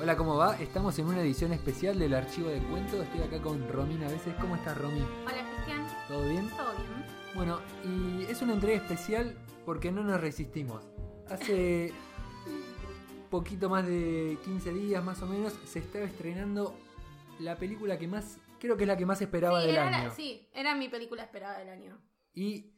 Hola, ¿cómo va? Estamos en una edición especial del archivo de cuentos. Estoy acá con Romina a veces. ¿Cómo estás, Romy? Hola Cristian, ¿Todo bien? ¿todo bien? Bueno, y es una entrega especial porque no nos resistimos. Hace poquito más de 15 días más o menos se estaba estrenando la película que más, creo que es la que más esperaba sí, del era la- año. sí, era mi película esperada del año. ¿Y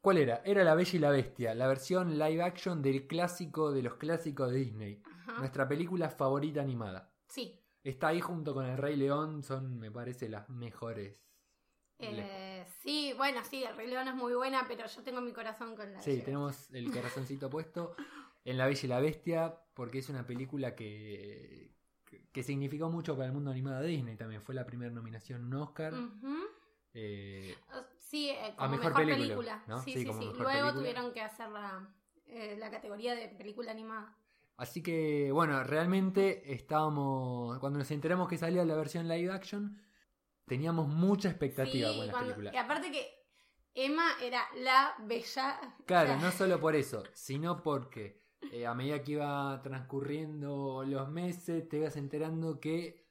cuál era? Era La Bella y la Bestia, la versión live action del clásico de los clásicos de Disney. Ajá. Nuestra película favorita animada. Sí. Está ahí junto con El Rey León, son, me parece, las mejores. Eh, sí, bueno, sí, El Rey León es muy buena, pero yo tengo mi corazón con la Sí, Bella. tenemos el corazoncito puesto en La Bella y la Bestia porque es una película que, que significó mucho para el mundo animado de Disney también. Fue la primera nominación a un Oscar. Eh, Sí, eh, como mejor mejor, película, película. ¿no? Sí, Sí, sí, Luego película. tuvieron que hacer la, eh, la categoría de película animada. Así que, bueno, realmente estábamos. Cuando nos enteramos que salía la versión live action, teníamos mucha expectativa Sí, con la cuando- película. Y aparte que Emma era la bella. Claro, no solo por eso, sino porque eh, a medida que iba transcurriendo los meses, te ibas enterando que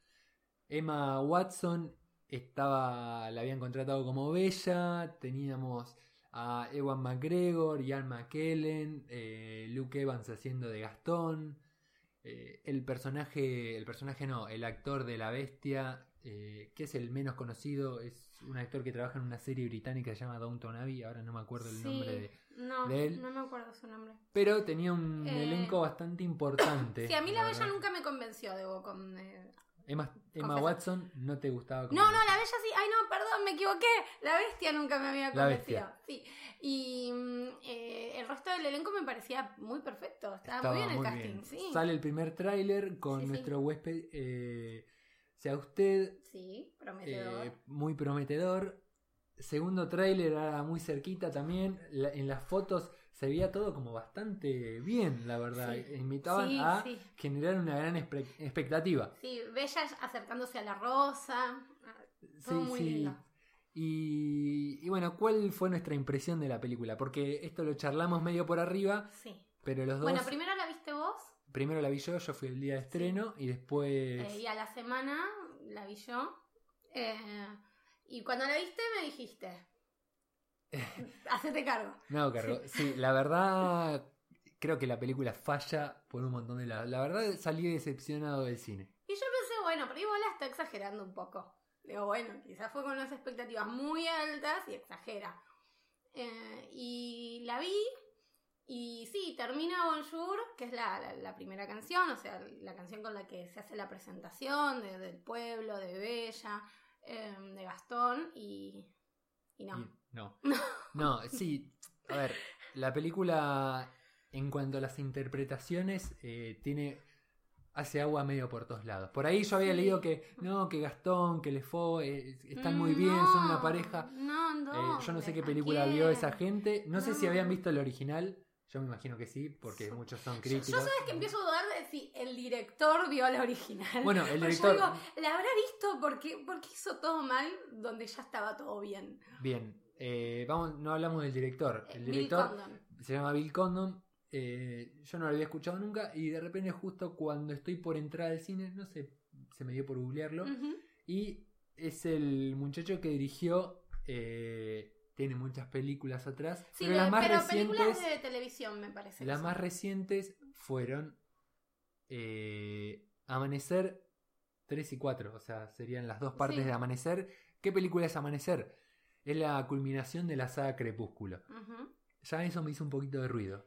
Emma Watson estaba, la habían contratado como Bella, teníamos a Ewan McGregor, Ian McKellen, eh, Luke Evans haciendo de Gastón, eh, el personaje, el personaje no, el actor de la bestia, eh, que es el menos conocido, es un actor que trabaja en una serie británica que se llama Downton Abbey, ahora no me acuerdo el sí, nombre de... no, de él. no me acuerdo su nombre. Pero tenía un Eh, elenco bastante importante. Sí, a mí la bella verdad. nunca me convenció, debo con... Emma. Watson no te gustaba como No, no, la bella sí. Ay, no, perdón, me equivoqué. La bestia nunca me había convencido. Sí. Y mm, eh, el resto del elenco me parecía muy perfecto. Estaba, Estaba muy bien el casting, bien. sí. Sale el primer tráiler con Sí, sí. nuestro huésped, eh, sea usted, Sí, prometedor. eh, muy prometedor. Segundo tráiler era muy cerquita también. La- en las fotos se veía todo como bastante bien, la verdad. Sí. Invitaban Sí, a sí. generar una gran expectativa. Sí, Bella acercándose a la rosa. Todo Sí, muy lindo. Y, y bueno, ¿cuál fue nuestra impresión de la película? Porque esto lo charlamos medio por arriba, Sí. pero los dos... Bueno, primero la viste vos Primero la vi yo, yo fui el día de estreno y después... eh, y a la semana la vi yo. Eh, y cuando la viste me dijiste, hacete cargo. No, cargo. Sí, la verdad creo que la película falla por un montón de lados. La verdad salí decepcionado del cine. Y yo pensé, bueno, pero igual la está exagerando un poco. Digo, bueno, quizás fue con unas expectativas muy altas y exagera. Eh, y la vi, y sí, termina Bonjour, que es la, la- la primera canción, o sea, la canción con la que se hace la presentación de- del pueblo, de Bella, eh, de Gastón, y, y no. No. No, sí. A ver, la película en cuanto a las interpretaciones eh, tiene... Hace agua medio por todos lados. Por ahí yo había Sí. leído que no, que Gastón, que Lefo eh, están muy bien, son una pareja. No, no. Eh, yo no sé ¿a qué película vio esa gente. No, sé si habían visto el original. Yo me imagino que sí, porque muchos son críticos. yo sabes que empiezo a dudar de si el director vio la original. Bueno, el Porque yo director. digo, ¿la habrá visto porque, porque hizo todo mal donde ya estaba todo bien? Bien, eh, vamos, no hablamos del director. Eh, El director se llama Bill Condon. eh, yo no lo había escuchado nunca y de repente justo cuando estoy por entrar al cine, no sé, se me dio por googlearlo. Y es el muchacho que dirigió, eh, tiene muchas películas atrás, Sí, pero las más pero recientes... películas de televisión me parece. Las más recientes fueron eh, Amanecer 3 y 4, o sea, serían las dos partes Sí. de Amanecer. ¿Qué película es Amanecer? Es la culminación de la saga Crepúsculo. Ya eso me hizo un poquito de ruido.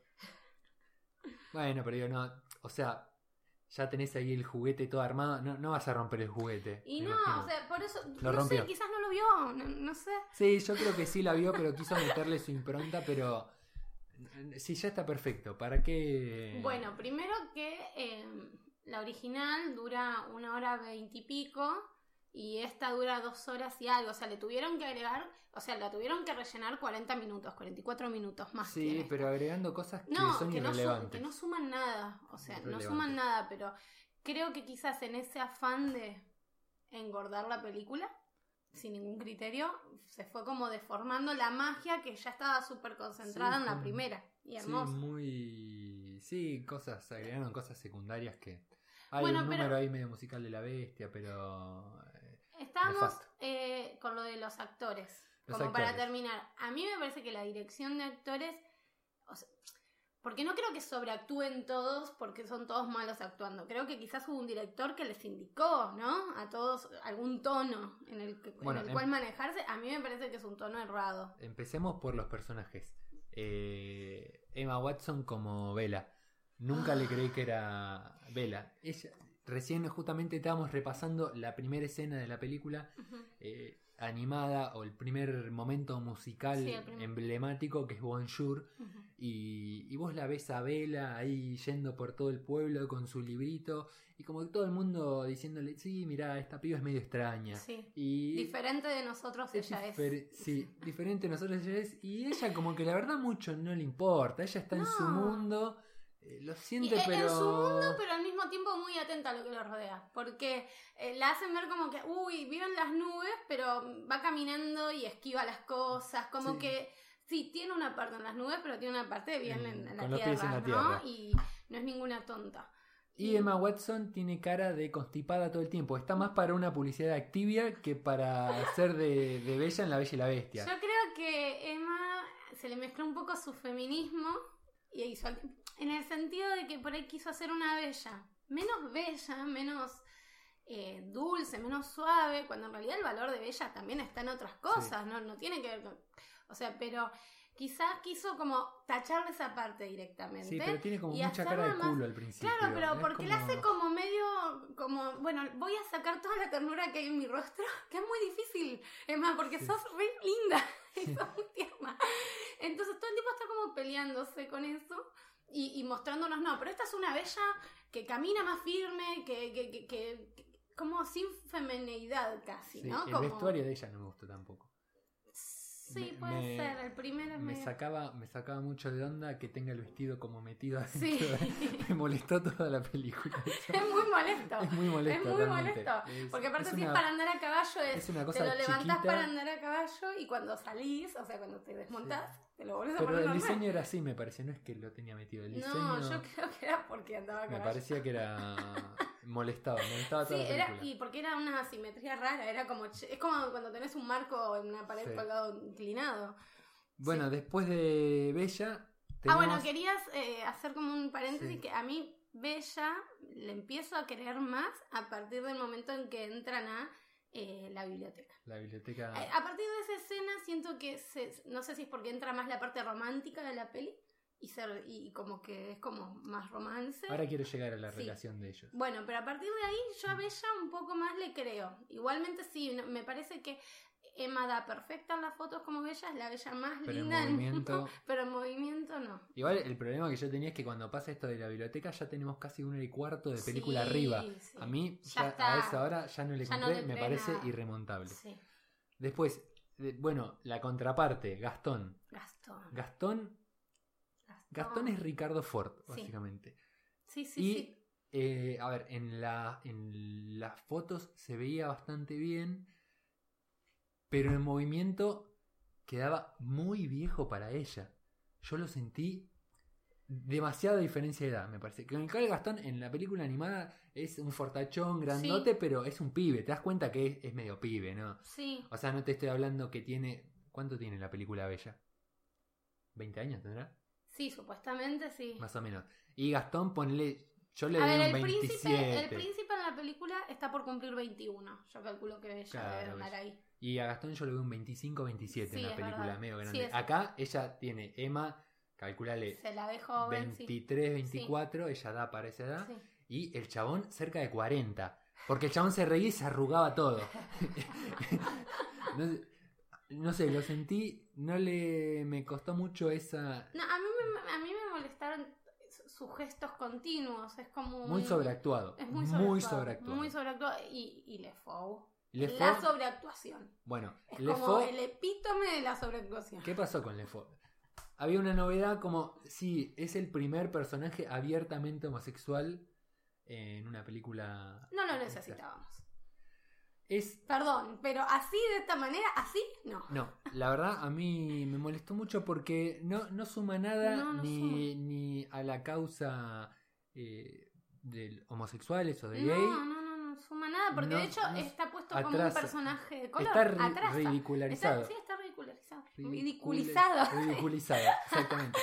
Bueno, pero yo no, o sea, ya tenés ahí el juguete todo armado, no, no vas a romper el juguete. Y no, imagino. o sea, por eso, Lo no rompió. sé, quizás no lo vio, no, no sé. Sí, yo creo que sí la vio, pero quiso meterle su impronta, pero sí, ya está perfecto. ¿Para qué? Bueno, primero que eh, la original dura una hora veintipico y esta dura dos horas y algo. O sea, le tuvieron que agregar, o sea, la tuvieron que rellenar 40 minutos, 44 minutos más. Sí, pero agregando cosas que No, son que no, que no suman nada. O sea, no suman nada, pero creo que quizás en ese afán de engordar la película, sin ningún criterio, se fue como deformando la magia que ya estaba súper concentrada Sí, en la primera. Y Sí, hermosa. muy. Sí, cosas, agregaron cosas secundarias que. Hay Bueno, un pero- número ahí medio musical de la bestia, pero. Nefasto. eh, con lo de los actores. Los como para terminar, a mí me parece que la dirección de actores. o sea, porque no creo que sobreactúen todos porque son todos malos actuando. Creo que quizás hubo un director que les indicó, ¿no? A todos algún tono en el, que- en Bueno, el em- cual manejarse. A mí me parece que es un tono errado. Empecemos por los personajes. Eh, Emma Watson como Bella. Nunca le creí que era Bella. Ella, recién justamente estábamos repasando la primera escena de la película eh, animada o el primer momento musical Sí, el primer. emblemático que es Bonjour. Y, y vos la ves a Bella ahí yendo por todo el pueblo con su librito y como que todo el mundo diciéndole, sí, mira, esta piba es medio extraña. Sí. Y Diferente de nosotros ella es. Sí, diferente a nosotros ella es. Y ella como que la verdad mucho no le importa. Ella está en su mundo. Eh, lo Y siente, en- pero... En su mundo, pero al mismo tiempo muy atenta a lo que lo rodea. Porque eh, la hacen ver como que, uy, vive en las nubes, pero va caminando y esquiva las cosas. Como Sí. que, sí, tiene una parte en las nubes, pero tiene una parte bien En- en, en la tierra, pies en la ¿no? Y no es ninguna tonta. Y Emma Watson tiene cara de constipada todo el tiempo. Está más para una publicidad de Activia que para ser de, de Bella en La Bella y la Bestia. Yo creo que Emma se le mezcló un poco su feminismo y hizo, en el sentido de que por ahí quiso hacer una bella, menos bella, menos eh, dulce, menos suave, cuando en realidad el valor de bella también está en otras cosas, no, no tiene que ver con... O sea, pero quizás quiso como tacharle esa parte directamente. Sí, pero tiene como y mucha cara de más- culo al principio. Claro, pero Es porque la hace como medio, como, bueno, voy a sacar toda la ternura que hay en mi rostro, que es muy difícil, Emma, porque Sí. sos re linda y sos muy tierna. Entonces todo el tiempo está como peleándose con eso y, y mostrándonos, no, pero esta es una bella que camina más firme, que, que, que, que- que- como sin femeneidad casi, Sí, ¿no? el Como- vestuario de ella no me gustó tampoco. Sí, me- puede me- ser, el primero es Me medio- sacaba, me sacaba mucho de onda que tenga el vestido como metido adentro. Sí. me molestó toda la película. Es muy molesto. Es muy molesto. es muy molesto. Es- Porque aparte es si una- es para andar a caballo es, es una te cosa lo levantás chiquita, para andar a caballo y cuando salís, o sea, cuando te desmontás, te lo volvés a Pero poner el normal. diseño era así, me pareció. No es que lo tenía metido. El diseño No, yo creo que era porque andaba a me caballo. parecía que era. molestaba, molestaba Sí, toda la era, y porque era una asimetría rara, era como, es como cuando tenés un marco en una pared Sí. colgado inclinado. Bueno, después de Bella. Ah, bueno, tenemos- querías eh, hacer como un paréntesis Sí. que a mí Bella le empiezo a querer más a partir del momento en que entran a eh, la biblioteca. La biblioteca. Eh, A partir de esa escena siento que se, no sé si es porque entra más la parte romántica de la peli y, ser, y como que es como más romance. Ahora quiero llegar a la Sí. relación de ellos. Bueno, pero a partir de ahí yo a Bella un poco más le creo. Igualmente sí, me parece que Emma da perfecta en las fotos como Bella, es la Bella más Pero en linda del movimiento. pero en movimiento no. Igual el problema que yo tenía es que cuando pasa esto de la biblioteca ya tenemos casi una hora y cuarto de película Sí, arriba. sí. A mí Ya ya está. a esa hora ya no le Ya compré, me parece nada. irremontable. Después, de- bueno, la contraparte, Gastón. Gastón. Gastón, Gastón es Ricardo Ford, básicamente. Sí, sí, y, sí. eh, a ver, en, la, en las fotos se veía bastante bien, pero en movimiento quedaba muy viejo para ella. Yo lo sentí demasiada diferencia de edad, me parece. Que el Gastón en la película animada es un fortachón grandote, pero es un pibe. Te das cuenta que es, es medio pibe, ¿no? Sí, O sea, no te estoy hablando que tiene... ¿Cuánto tiene la película Bella? ¿20 años tendrá? Sí, supuestamente sí. Más o menos. Y Gastón, ponle... Yo le A doy ver, un el 27. príncipe, el príncipe en la película está por cumplir 21. Yo calculo que Bella Claro, debe andar ahí. Y a Gastón yo le doy un 25 27 Sí, en la película, verdad. medio grande. Acá ella tiene Emma, calculale Se la ve joven, sí. 23, 24, ella da para esa edad. Y el chabón cerca de 40. Porque el chabón se reía y se arrugaba todo. no, sé, no sé, lo sentí, no le me costó mucho esa... No, a mí, me, a mí me molestaron su- sus gestos continuos. Es como. Muy sobreactuado. Es muy muy sobreactuado. Muy sobreactuado. Y, y Lefou. Lefou- La sobreactuación. Bueno, Es Lefou- como el epítome de la sobreactuación. ¿Qué pasó con Lefou? Había una novedad como, sí, es el primer personaje abiertamente homosexual en una película. No lo necesitábamos. Es, Perdón, pero así, de esta manera, así, no. no, la verdad a mí me molestó mucho porque no, no suma nada No, no ni, ni a la causa eh, de homosexuales o de no, gay. no, no, no suma nada, porque de hecho está puesto como un personaje de color. Está ri- atrasa. ridicularizado. Está- sí, está ridicularizado. Ridiculizado. Ridiculizado, exactamente.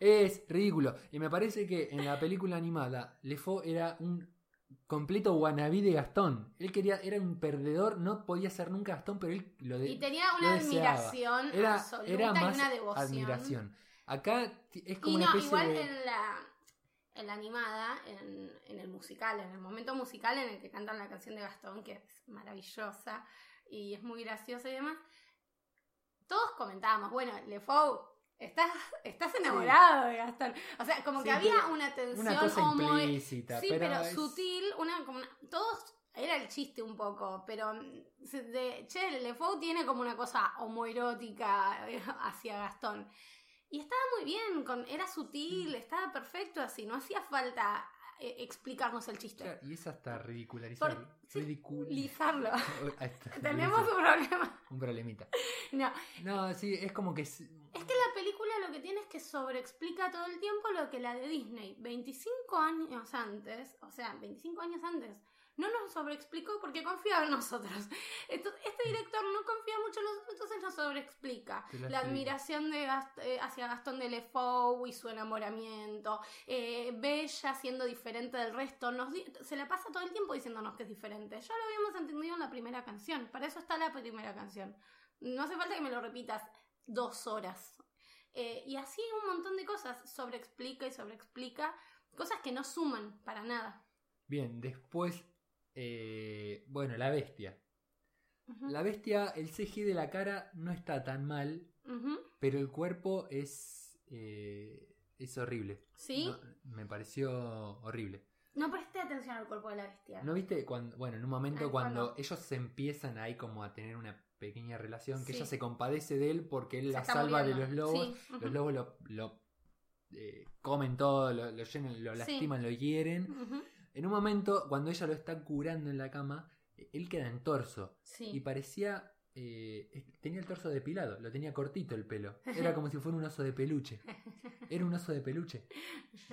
es ridículo. Y me parece que en la película animada, Lefo era un completo wannabe de Gastón. Él quería, era un perdedor, no podía ser nunca Gastón, pero él lo de, Y tenía una admiración Era, absoluta era y más una devoción. admiración. Acá es como Y una no, especie igual de. en la, en la animada, en, en el musical, en el momento musical en el que cantan la canción de Gastón, que es maravillosa y es muy graciosa y demás, todos comentábamos, bueno, Lefou, estás, estás enamorado de Gastón. O sea, como Sí, que había una tensión Una cosa homo- implícita, Sí, pero, pero, es- sutil, una, como una- todos era el chiste un poco, pero mm, de, che, Lefou tiene como una cosa homoerótica eh, hacia Gastón. Y estaba muy bien, con, era sutil, estaba perfecto así, no hacía falta eh, explicarnos el chiste. Claro, y es hasta ridicularizar. Por- sí, Ridicul- Lizarlo. Ahí está, Tenemos un problema. un problemita. No, No, sí, es como que. es- que la lo que tiene es que sobreexplica todo el tiempo lo que la de Disney, 25 años antes, o sea, 25 años antes, no nos sobreexplicó porque confiaba en nosotros. Entonces, este director no confía mucho en nosotros, entonces nos sobreexplica. La admiración de Gast- eh, hacia Gastón de Lefou y su enamoramiento, eh, Bella siendo diferente del resto, nos se la pasa todo el tiempo diciéndonos que es diferente. Ya lo habíamos entendido en la primera canción, para eso está la primera canción. No hace falta que me lo repitas dos horas. Eh, y así un montón de cosas, sobreexplica y sobreexplica, cosas que no suman para nada. Bien, después. eh, bueno, la bestia. La bestia, el CG de la cara no está tan mal, pero el cuerpo es. eh, es horrible. ¿Sí? No, me pareció horrible. No presté atención al cuerpo de la bestia. ¿No viste? Cuando, bueno, en un momento Ah, cuando ellos se empiezan ahí como a tener una pequeña relación, que Sí. ella se compadece de él porque él Se la salva de los lobos. Sí. Los lobos lo, lo, eh, comen todo, lo, lo llenan, lo Sí. lastiman, lo hieren. En un momento, cuando ella lo está curando en la cama, eh, él queda en torso. Sí. Y parecía. Eh, es- tenía el torso depilado, lo tenía cortito el pelo. Era como si fuera un oso de peluche. Era un oso de peluche.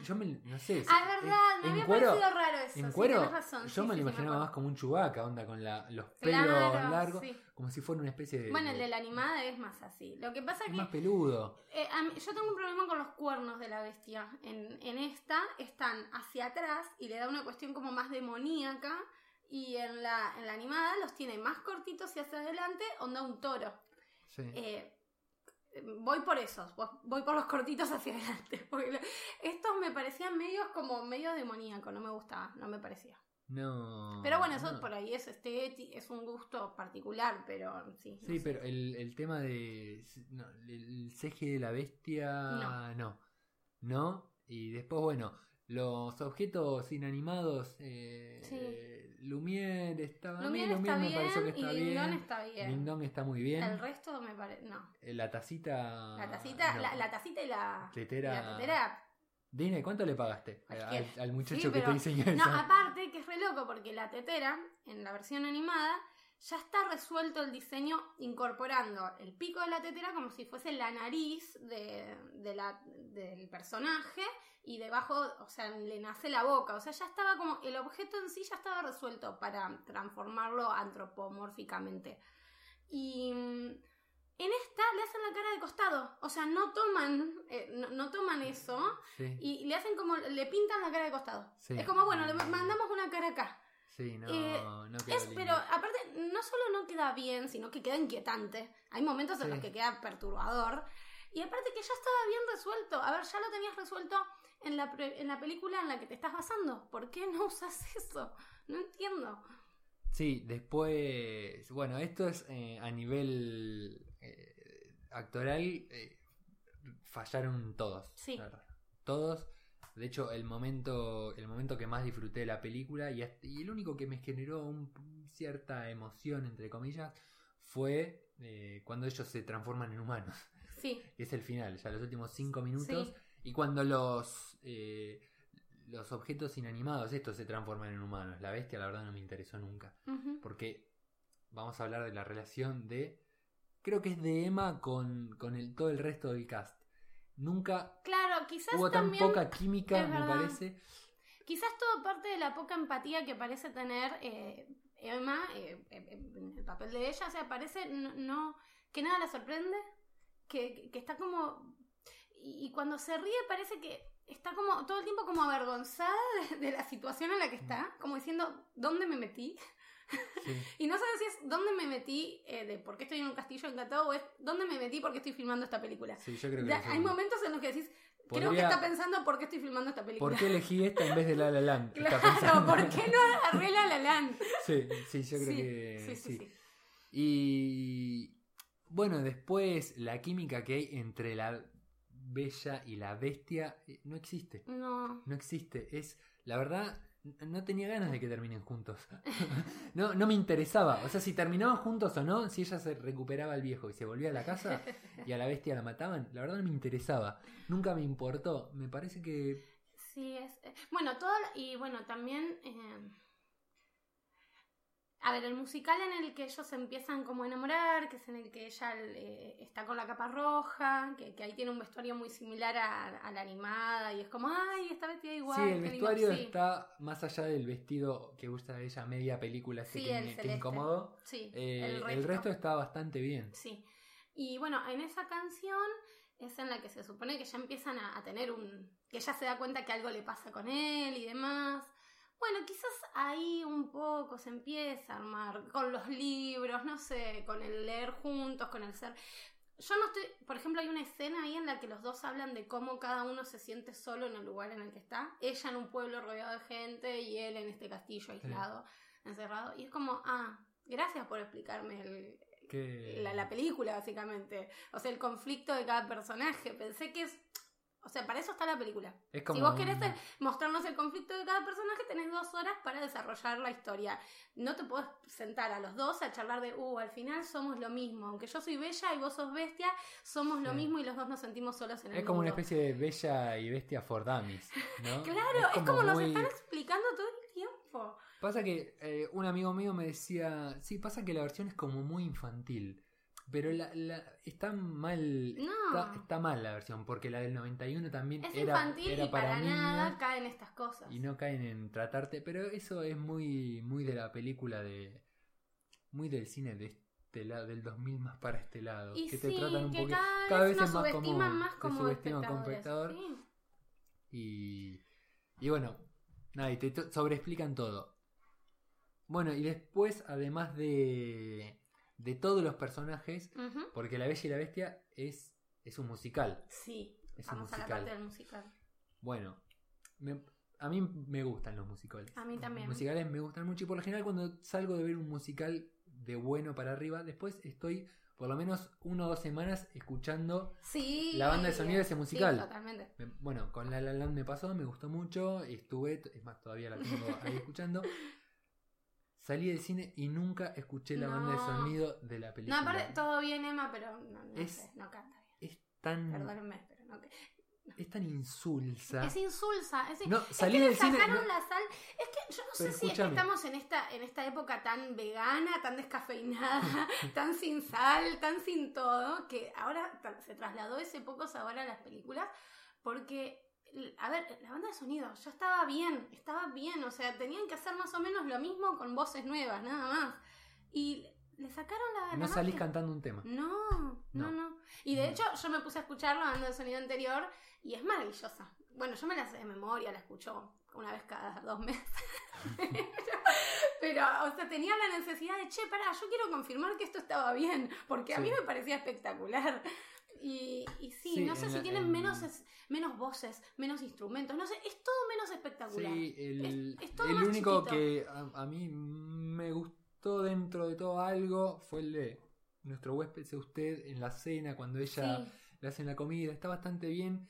Yo me. No sé. Ah, verdad, me en había cuero- parecido raro eso. En sí, cuero, tenés razón. yo sí, me lo sí, sí, imaginaba más como un chubaca, onda, con la, los pelos Claro, largos, sí. como si fuera una especie de. Bueno, el de- la animada es más así. Lo que pasa es que más peludo. Eh, mí- yo tengo un problema con los cuernos de la bestia. En, en esta están hacia atrás y le da una cuestión como más demoníaca. Y en la, en la animada los tiene más cortitos y hacia adelante, onda un toro. Sí. Eh, voy por esos, voy- por los cortitos hacia adelante. Porque estos me parecían medios como medio demoníaco, no me gustaba, no me parecía. no. Pero bueno, eso no. por ahí es estético, es un gusto particular, pero sí. no Sí, sé. pero el, el tema de. no, el CG de la bestia. No. No. No. Y después, bueno, los objetos inanimados. Eh, Sí. Lumière estaba. Lumière está me pareció que bien y está Dong bien. está bien. Ding Dong está muy bien. El resto me parece. No. Eh, La tacita. La tacita, no. la, la tacita y la Tetera. y la tetera. Dime, ¿cuánto le pagaste al, al muchacho Sí, que te pero- diseñó No, aparte que es re loco porque la tetera, en la versión animada, ya está resuelto el diseño incorporando el pico de la tetera como si fuese la nariz de, de la, del personaje y debajo, o sea, le nace la boca. O sea, ya estaba como, el objeto en sí ya estaba resuelto para transformarlo antropomórficamente. Y mm, en esta le hacen la cara de costado. O sea, no toman, eh, no, no toman eso Sí, y le hacen como, le pintan la cara de costado. Sí. Es como, bueno, le mandamos una cara acá. sí, no, eh, no Es, no solo no queda bien, sino que queda inquietante. Hay momentos en Sí. los que queda perturbador. Y aparte que ya estaba bien resuelto. A ver, ya lo tenías resuelto en la, pre- en la película en la que te estás basando. ¿Por qué no usas eso? No entiendo. Sí, después, bueno, esto es eh, a nivel eh, actoral, eh, fallaron todos. Sí. Todos. De hecho, el momento, el momento que más disfruté de la película y, hasta- y el único que me generó un- cierta emoción, entre comillas, fue eh, cuando ellos se transforman en humanos. Sí, es el final, ya los últimos cinco minutos. Sí. Y cuando los eh, los objetos inanimados, estos se transforman en humanos. La bestia, la verdad, no me interesó nunca. Porque vamos a hablar de la relación de. Creo que es de Emma con, con el, todo el resto del cast. Nunca Claro, quizás hubo tan también... poca química, me parece. Quizás todo parte de la poca empatía que parece tener eh, Emma eh, eh, en el papel de ella. O sea, parece no, no- que nada la sorprende, que, que está como... Y, y cuando se ríe parece que está como todo el tiempo como avergonzada de, de la situación en la que está, como diciendo, ¿dónde me metí? Sí. Y no sabes si es dónde me metí eh, de por qué estoy en un castillo encantado o es dónde me metí porque estoy filmando esta película. Sí, yo creo que Ya, hay momentos en los que decís, creo que está pensando por qué estoy filmando esta película. ¿Por qué elegí esta en vez de La La Land? Claro. ¿por qué no agarré la La Land? Sí, sí, yo creo sí, que sí, sí. sí, sí. Y bueno, después la química que hay entre la bella y la bestia eh, no existe. No. No existe. Es, la verdad, no tenía ganas de que terminen juntos. no, no me interesaba. O sea, si terminaban juntos o no, si ella se recuperaba al viejo y se volvía a la casa y a la bestia la mataban, la verdad no me interesaba. Nunca me importó. Me parece que. Sí, es. eh, Bueno, todo. Y bueno, también. eh, a ver, el musical en el que ellos se empiezan como a enamorar, que es en el que ella eh, está con la capa roja, que, que ahí tiene un vestuario muy similar a, a la animada, y es como, ay, está vestida igual. sí, el qué lindo". vestuario Sí, está más allá del vestido que usa ella media película ese Sí, que, que incomodó. Sí, Eh, el, resto. está bastante bien. Sí. Y bueno, en esa canción es en la que se supone que ya empiezan a, a tener un. que ella se da cuenta que algo le pasa con él y demás. Bueno, quizás ahí un poco se empieza a armar con los libros, no sé, con el leer juntos, con el ser. Yo no estoy, por ejemplo, hay una escena ahí en la que los dos hablan de cómo cada uno se siente solo en el lugar en el que está. Ella en un pueblo rodeado de gente y él en este castillo aislado, encerrado. Y es como, ah, gracias por explicarme el, la, la película, básicamente. O sea, el conflicto de cada personaje. Pensé que es. O sea, para eso está la película. es como si vos querés mostrarnos el conflicto de cada personaje, tenés dos horas para desarrollar la historia. No te podés sentar a los dos a charlar de, uh, al final somos lo mismo. Aunque yo soy bella y vos sos bestia, somos lo mismo y los dos nos sentimos solos en el Es como una mundo. especie de bella y bestia for dummies, ¿no? Claro, es como, nos muy- están explicando todo el tiempo. Pasa que eh, un amigo mío me decía, sí, pasa que la versión es como muy infantil, pero la, la- está mal, No. está, está mal la versión, porque la del 91 también Es era, infantil era y para, niños nada caen estas cosas. y no caen en tratarte, pero eso es muy, muy de la película de, muy del cine de este lado, del 2000 más para este lado, Y que sí, te tratan un que poquito, cada, cada vez es más común, más te como subestiman como espectador. Sí. Y, y bueno, nada, y te sobreexplican todo. Bueno, y después, además de, de todos los personajes, porque La Bella y la Bestia es, es un musical. Sí, Es un vamos a la musical. parte del musical. Bueno, me- a mí me gustan los musicales. A mí también. Los musicales me gustan mucho y por lo general cuando salgo de ver un musical de bueno para arriba, después estoy por lo menos una o dos semanas escuchando Sí. La banda de sonido de ese musical. Sí, totalmente. Me- Bueno, con La La Land me pasó, me gustó mucho, estuve, es más, todavía la tengo ahí escuchando. Salí del cine y nunca escuché la banda de No. sonido de la No, película. aparte, todo bien, Emma, pero no, no Es- sé, no canta bien. Es tan, Perdónenme, pero no. es tan insulsa. Es insulsa. Es, No, es salí que le del cine, sacaron no. la sal. Es que yo no sé si es que estamos en esta, en esta época tan vegana, tan descafeinada, tan sin sal, tan sin todo, que ahora se trasladó ese poco sabor a las películas, porque, a ver, la banda de sonido ya estaba bien, estaba bien, o sea, tenían que hacer más o menos lo mismo con voces nuevas, nada más. Y le sacaron la... No la salís cantando un tema. No, no, No. no. Y de No. hecho, yo me puse a escuchar la banda de sonido anterior y es maravillosa. Bueno, yo me la sé de memoria, la escucho una vez cada dos meses. Pero, o sea, tenía la necesidad de, che, pará, yo quiero confirmar que esto estaba bien, porque a mí me parecía espectacular. Y, y sí, Sí, no sé si la- tienen en- menos, es- menos voces, menos instrumentos, no sé, es todo menos espectacular. Sí, el, Es- es todo el más único chiquito. que a, a mí me gustó dentro de todo algo fue el de nuestro huésped usted en la cena cuando ella Sí. le hacen la comida, está bastante bien.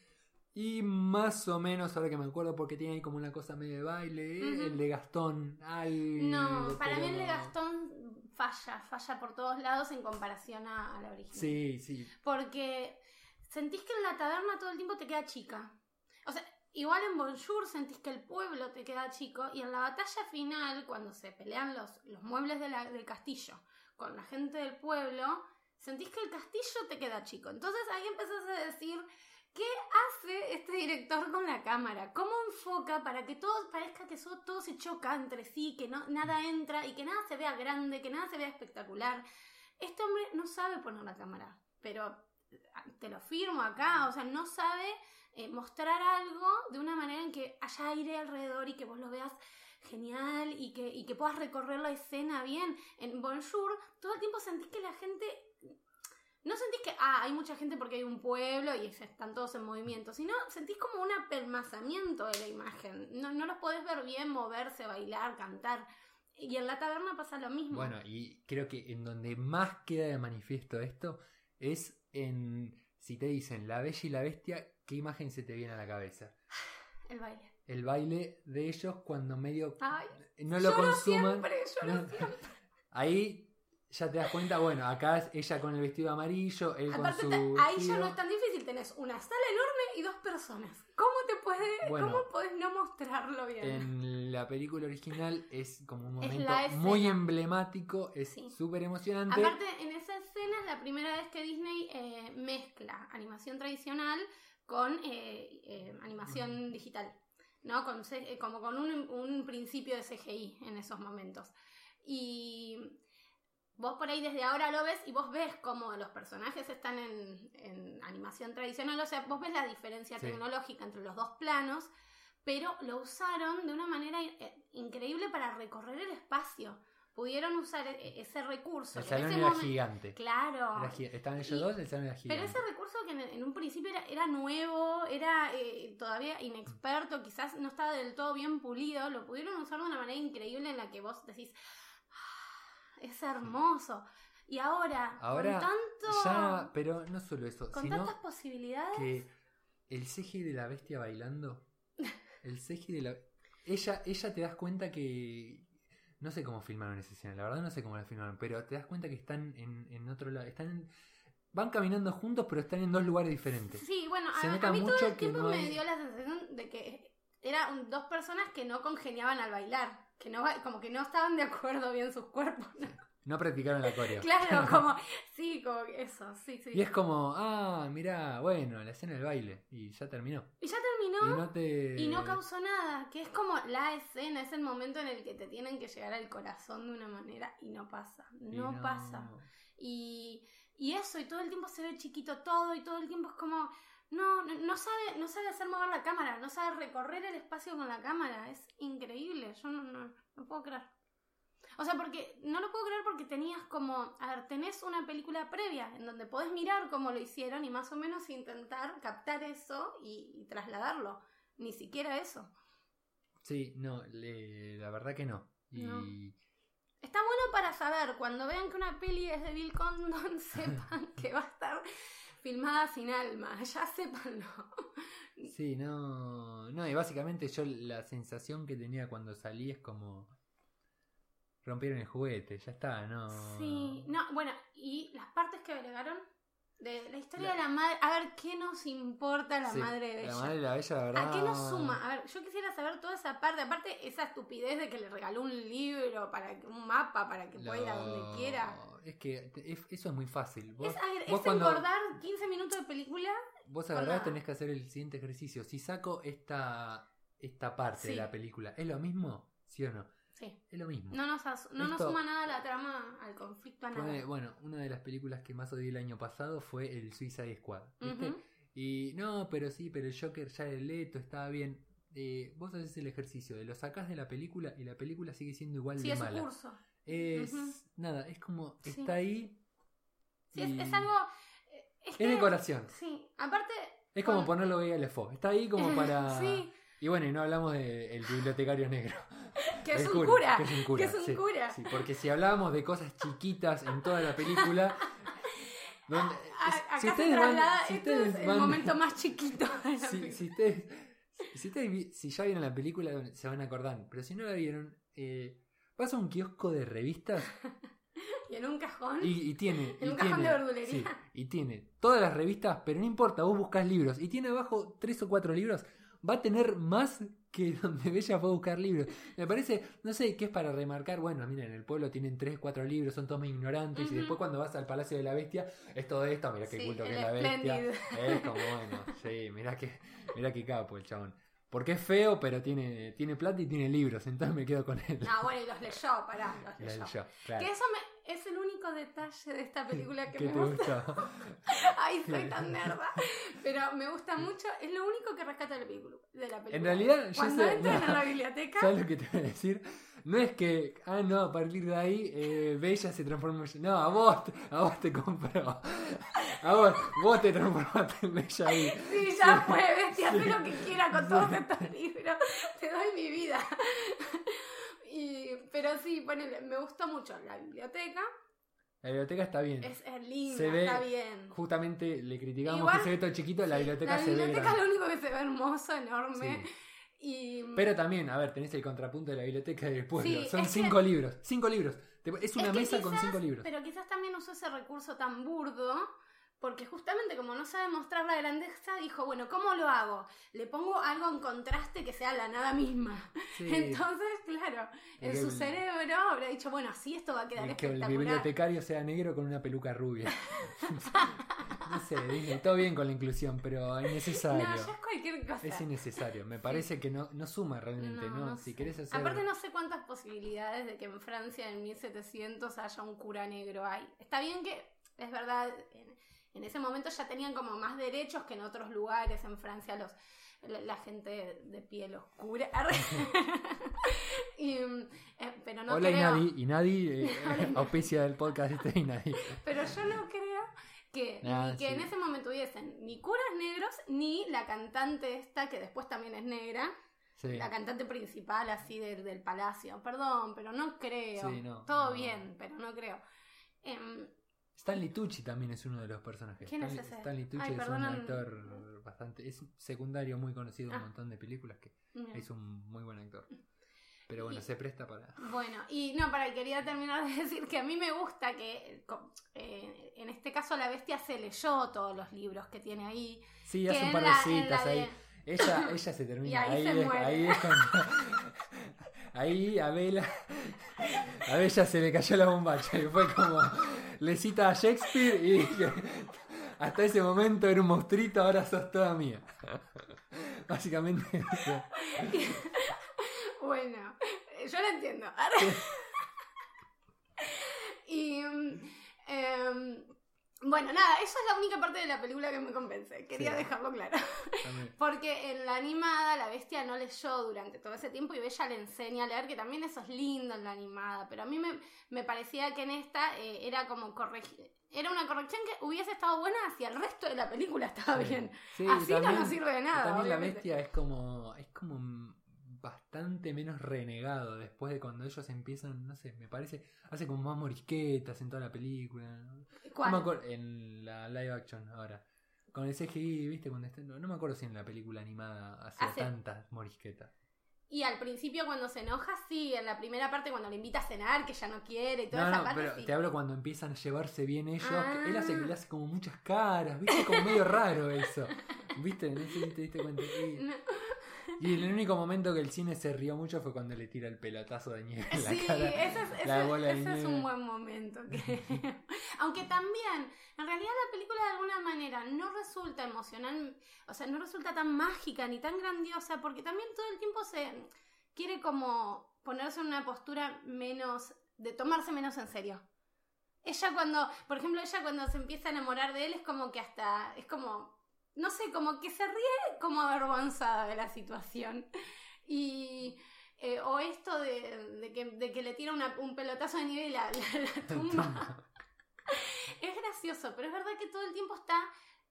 Y más o menos, ahora que me acuerdo, porque tiene ahí como una cosa medio de baile, Ujú. el de Gastón, algo, No, para mí el de Gastón falla, falla por todos lados en comparación a, a la original. Sí, sí. Porque sentís que en la taberna todo el tiempo te queda chica. O sea, igual en Bonjour sentís que el pueblo te queda chico y en la batalla final, cuando se pelean los, los muebles de del castillo con la gente del pueblo, sentís que el castillo te queda chico. Entonces ahí empezás a decir ¿Qué hace este director con la cámara? ¿Cómo enfoca para que todo parezca que eso- todo se choca entre sí, que no, nada entra y que nada se vea grande, que nada se vea espectacular? Este hombre no sabe poner la cámara, pero te lo firmo acá, o sea, no sabe eh, mostrar algo de una manera en que haya aire alrededor y que vos lo veas genial y que, y que puedas recorrer la escena bien. En Bonjour, todo el tiempo sentís que la gente. No sentís que, ah, hay mucha gente porque hay un pueblo y están todos en movimiento, sino sentís como un apelmazamiento de la imagen. No, no los podés ver bien moverse, bailar, cantar. Y en la taberna pasa lo mismo. Bueno, y creo que en donde más queda de manifiesto esto es en si te dicen la bella y la bestia, ¿qué imagen se te viene a la cabeza? El baile. El baile de ellos cuando medio Ay, no lo consuman. siempre, no- ahí ya te das cuenta, bueno, acá es ella con el vestido amarillo, él Aparte, con su ahí ya no es tan difícil. Tenés una sala enorme y dos personas. ¿Cómo te puede, Bueno. cómo podés no mostrarlo bien? En la película original es como un momento muy emblemático, es Sí. súper emocionante. Aparte, en esa escena es la primera vez que Disney eh, mezcla animación tradicional con eh, eh, animación digital, ¿no? Con, como con un, un principio de CGI en esos momentos. Y vos por ahí desde ahora lo ves y vos ves cómo los personajes están en, en animación tradicional, o sea, vos ves la diferencia Sí. tecnológica entre los dos planos, pero lo usaron de una manera eh, increíble para recorrer el espacio. Pudieron usar e- ese recurso. el en salón ese era gigante. Claro. Era gi- Estaban ellos Y- dos, el salón era gigante. Pero ese recurso que en, en un principio era, era nuevo, era eh, todavía inexperto, quizás no estaba del todo bien pulido, lo pudieron usar de una manera increíble en la que vos decís, "Ah, es hermoso. Y ahora, Ahora, con tanto, Ya, pero no solo eso, con sino tantas posibilidades, que el CGI de la bestia bailando, el CGI de la... Ella, ella te das cuenta que... No sé cómo filmaron esa escena, la verdad no sé cómo la filmaron, pero te das cuenta que están en, en otro lado, están en- van caminando juntos pero están en dos lugares diferentes. sí, bueno, se a, a mí todo el tiempo no me hay- dio la sensación de que eran dos personas que no congeniaban al bailar, que no, como que no estaban de acuerdo bien sus cuerpos. No practicaron la coreo. Claro, como, sí, como que eso, sí, sí. Y es como, ah, mirá, bueno, la escena del baile. Y ya terminó. Y ya Y terminó no te... y no causó nada, que es como la escena, es el momento en el que te tienen que llegar al corazón de una manera y no pasa, y no, pasa. Y, y eso, y todo el tiempo se ve chiquito todo, y todo el tiempo es como, no, no, no sabe, no sabe hacer mover la cámara, no sabe recorrer el espacio con la cámara, es increíble, yo no, no, no puedo creer. O sea, porque no lo puedo creer porque tenías como, a ver, tenés una película previa en donde podés mirar cómo lo hicieron y más o menos intentar captar eso y, y trasladarlo. Ni siquiera eso. Sí, no, le- la verdad que no. Y No. Está bueno para saber, cuando vean que una peli es de Bill Condon, sepan que va a estar filmada sin alma, ya sépanlo. sí, no, no, y básicamente yo la sensación que tenía cuando salí es como rompieron el juguete, ya está, no. Sí, no, bueno, y las partes que agregaron de la historia La- de la madre, a ver, ¿qué nos importa la Sí, madre de La madre de la bella, la verdad. ¿A qué nos suma? A ver, yo quisiera saber toda esa parte, aparte esa estupidez de que le regaló un libro, para que- un mapa para que pueda ir a donde quiera. Es que es- eso es muy fácil. Vos, Es, vos es cuando- engordar 15 minutos de película. vos agarrás tenés que hacer el siguiente ejercicio. Si saco esta, esta parte de la película, ¿es lo mismo? ¿Sí o no? Sí. Es lo mismo. No nos, no nos suma nada a la trama, al conflicto, a nada. Fue- bueno, una de las películas que más odié el año pasado fue el Suicide Squad. Y no, pero sí, pero el Joker ya el leto estaba bien. Eh, vos haces el ejercicio de lo sacás de la película y la película sigue siendo igual Sí, de mala. curso. Es nada, es como Sí. está ahí. Sí, es, y- es algo. Es, decoración. Sí, aparte. Es como con- ponerlo ahí al EFO. Está ahí como para. Sí, Y bueno, y no hablamos del bibliotecario negro. que es un cura. Que es un cura. que es un sí. cura. Sí, porque si hablábamos de cosas chiquitas en toda la película. donde- A- acá si se ustedes van- traslada. si es el van- momento más chiquito de la si, si ustedes, si, si ya vieron la película, se van a acordar. Pero si no la vieron, eh, vas a un kiosco de revistas Y en un cajón. y, y tiene. En y un cajón tiene- de verdulería. sí, y tiene todas las revistas, pero no importa, vos buscas libros y tiene abajo tres o cuatro libros. va a tener más que donde Bella fue a buscar libros. Me parece, no sé, qué es para remarcar, bueno, miren, en el pueblo tienen tres, cuatro libros, son todos muy ignorantes, y después cuando vas al Palacio de la Bestia, es todo esto, mira qué Sí, culto que es la bestia. Es como, bueno, sí, mira qué, mira qué capo el chabón. Porque es feo, pero tiene, tiene plata y tiene libros, entonces me quedo con él. No, bueno, y los leyó, pará, los leyó. yo, claro. Que eso me, es el único detalle de esta película que ¿Qué me gusta. gusta? Ay, soy tan nerda. Pero me gusta mucho. Es lo único que rescata de la película. De la película. En realidad, yo Cuando sé- entran no. a la biblioteca. ¿Sabes lo que te voy a decir? No es que, ah, no, a partir de ahí, eh, Bella se transformó en No, a vos, a vos te compró. A vos, vos te transformaste en Bella ahí. Sí, ya fue, haz lo que quiera con todos estos libros. Te doy mi vida. Y, pero sí, ponele, me gustó mucho la biblioteca. La biblioteca está bien. Es, es linda, Se ve- está bien. Justamente le criticamos Igual- que se ve todo chiquito, la biblioteca la se ve biblioteca es lo único que se ve hermoso, enorme. Sí. Y Pero también, a ver, tenés el contrapunto de la biblioteca del pueblo. Sí, Son que- cinco libros. Cinco libros. Es una Es que mesa con cinco libros. Pero quizás también usó ese recurso tan burdo, porque justamente como no sabe mostrar la grandeza, dijo, bueno, ¿cómo lo hago? Le pongo algo en contraste que sea la nada misma. Sí. Entonces, claro, en su el- cerebro habrá dicho, bueno, así esto va a quedar Y que el espectacular. bibliotecario sea negro con una peluca rubia. no sé, Disney, todo bien con la inclusión, pero es No, innecesario. ya es cualquier cosa. Es innecesario. Me parece que no, no suma realmente, ¿no? no si querés hacer. Aparte no sé cuántas posibilidades de que en Francia en 1700 haya un cura negro hay. Está bien que, es verdad, en, en ese momento ya tenían como más derechos que en otros lugares en Francia los la, la gente de piel oscura. Y, eh, pero no Hola creo, Inadi, Inadi, eh, auspicia del podcast este Inadi. pero yo no creo que, Ah, que sí. en ese momento hubiesen ni curas negros ni la cantante esta que después también es negra. Sí. La cantante principal así del, del palacio. Perdón, pero no creo. Sí, no, Todo no. bien, pero no creo. Em, Stanley Tucci también es uno de los personajes. ¿Quién es Stanley, ese? Stanley Tucci Ay, es un actor bastante. Es secundario muy conocido en Ah. un montón de películas que es un muy buen actor. Pero bueno, Y- se presta para. Bueno, y no, para quería terminar de decir que a mí me gusta que eh, en este caso la bestia se leyó todos los libros que tiene ahí. Sí, hace un par de citas ahí. de- Ella, ella se termina. Y ahí se es, muere. ahí es cuando- Ahí a Bella. A Bella se le cayó la bombacha y fue como. Le cita a Shakespeare y. Hasta ese momento era un monstruito, ahora sos toda mía. Básicamente. eso. Bueno, yo lo entiendo. y em, bueno, nada, eso es la única parte de la película que me convence. Quería Sí. dejarlo claro. También. Porque en la animada la bestia no leyó durante todo ese tiempo y Bella le enseña a leer, que también eso es lindo en la animada. Pero a mí me, me parecía que en esta eh, era como corregir. Era una corrección que hubiese estado buena si el resto de la película estaba Sí. bien. Sí, Así no también- nos sirve de nada. También la bestia es como. Es como bastante menos renegado después de cuando ellos empiezan, no sé, me parece, hace como más morisquetas en toda la película. ¿no? ¿Cuál? No me acuerdo, en la live action ahora. Con el CGI, ¿viste? Cuando está- no, no me acuerdo si en la película animada hacía Hace- tantas morisquetas. Y al principio cuando se enoja, sí, en la primera parte cuando le invita a cenar, que ya no quiere y toda No, esa no, parte pero sí. te hablo cuando empiezan a llevarse bien ellos. Ah. él hace le hace como muchas caras, ¿viste? Como medio raro eso. ¿Viste? No sé si te diste cuenta. Y, No. Y el único momento que el cine se rió mucho fue cuando le tira el pelotazo de nieve en la Sí, cara. ese, es, la ese- bola de ese es nieve. un buen momento. que- Aunque también, en realidad la película de alguna manera no resulta emocional, o sea, no resulta tan mágica ni tan grandiosa, porque también todo el tiempo se quiere como ponerse en una postura menos, de tomarse menos en serio. Ella cuando, por ejemplo, ella cuando se empieza a enamorar de él es como que hasta, es como, no sé, como que se ríe como avergonzada de la situación. Y, eh, o esto de, de que, de que le tira una- un pelotazo de nieve y la, la- la tumba. es gracioso, pero es verdad que todo el tiempo está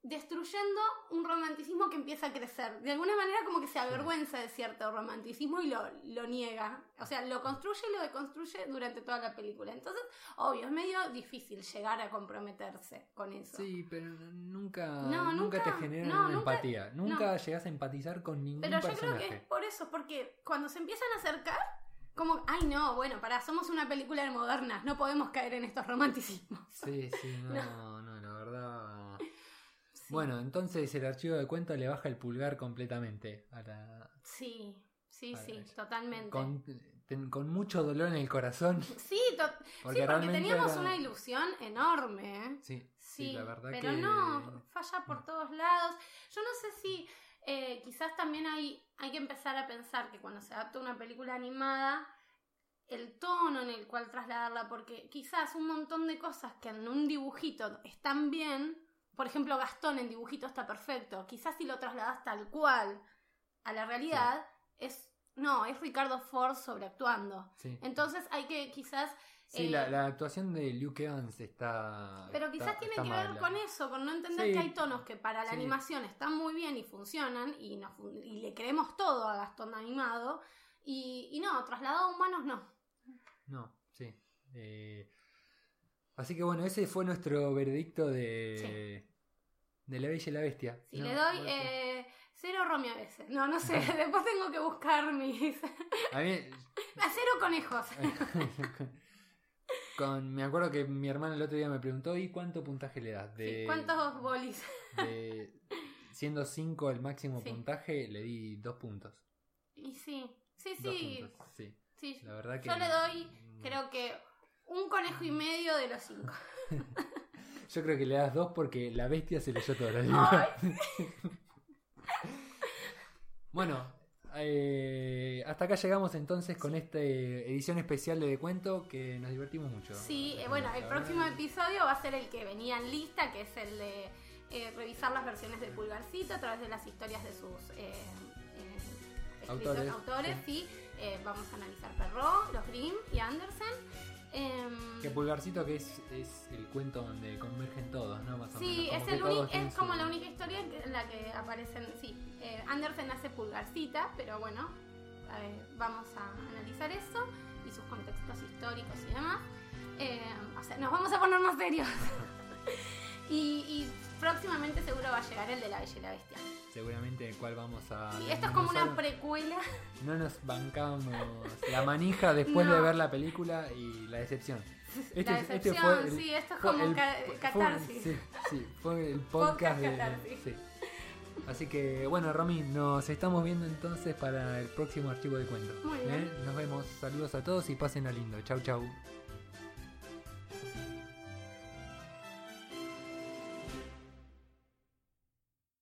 destruyendo un romanticismo que empieza a crecer. De alguna manera como que se avergüenza de cierto romanticismo y lo, lo niega. O sea, lo construye y lo deconstruye durante toda la película. Entonces, obvio, es medio difícil llegar a comprometerse con eso. Sí, pero nunca, No, nunca, te genera No, una nunca- empatía. Nunca llegas a empatizar con ningún Pero yo creo personaje. que es por eso, porque cuando se empiezan a acercar, como, ay no, bueno, para, somos una película de modernas, no podemos caer en estos romanticismos. Sí, sí, no, no, Bueno, entonces el archivo de cuentos le baja el pulgar completamente a la... Sí, sí, sí, ella. totalmente. Con, ten- con mucho dolor en el corazón. Sí, to- sí, Porque porque realmente teníamos era- una ilusión enorme. ¿eh? Sí, Sí, sí, la verdad pero que... no, falla por todos lados. Yo no sé si eh, quizás también hay, hay que empezar a pensar que cuando se adapta una película animada, el tono en el cual trasladarla, porque quizás un montón de cosas que en un dibujito están bien, por ejemplo Gastón en dibujito está perfecto, quizás si lo trasladas tal cual a la realidad, es... No, es Ricardo Ford sobreactuando. Sí, Entonces hay que quizás Sí, eh, la, la actuación de Luke Evans está... Pero quizás está- tiene está que ver con eso, con no entender Sí. que hay tonos que para la animación están muy bien y funcionan y, nos fun- y le creemos todo a Gastón animado y, y no, trasladado a humanos no. No, sí. Eh, así que bueno, ese fue nuestro veredicto de, de La Bella y la Bestia. Si No, le doy eh, cero Romy a veces. No, no sé, después tengo que buscar mis... A mí... a cero conejos. con, me acuerdo que mi hermano el otro día me preguntó, ¿y cuánto puntaje le das? De, Sí, ¿Cuántos bolis? de- siendo 5 el máximo Sí. puntaje, le di dos puntos. Y sí, sí, sí. puntos, sí. sí. La verdad que... Yo le doy, creo que un conejo y medio de los cinco. Yo creo que le das dos porque la bestia se leyó toda la Ay. libra. bueno, eh, hasta acá llegamos entonces con esta edición especial de De Cuento que nos divertimos mucho. Sí, eh, bueno, el próximo episodio va a ser el que venía en lista, que es el de eh, revisar las versiones de Pulgarcito a través de las historias de sus eh, escritos- Autores, autores. Sí. Vamos a analizar Perrault, los Grimm y Andersen. Em, Que Pulgarcito que es, es el cuento donde convergen todos, ¿no? Más o Sí, menos, es, como el todos es como su- la única historia en la que aparecen. Sí, eh, Andersen hace pulgarcita, pero bueno, eh, vamos a analizar eso y sus contextos históricos y demás. Eh, o sea, nos vamos a poner más serios. y, y próximamente seguro va a llegar el de la Bella y la Bestia. Seguramente el cual vamos a... Y esto es como una precuela. No nos bancamos la manija después No. de ver la película y la decepción. Este, la este decepción, fue el- sí, esto es como el- ca- fue- catarsis. sí, sí, fue el podcast, Podcast de. catarsis. sí. Así que, bueno, Romy, nos estamos viendo entonces para el próximo archivo de cuentos. Muy bien. ¿Eh? Nos vemos. Saludos a todos y pasen a lindo. Chau, chau.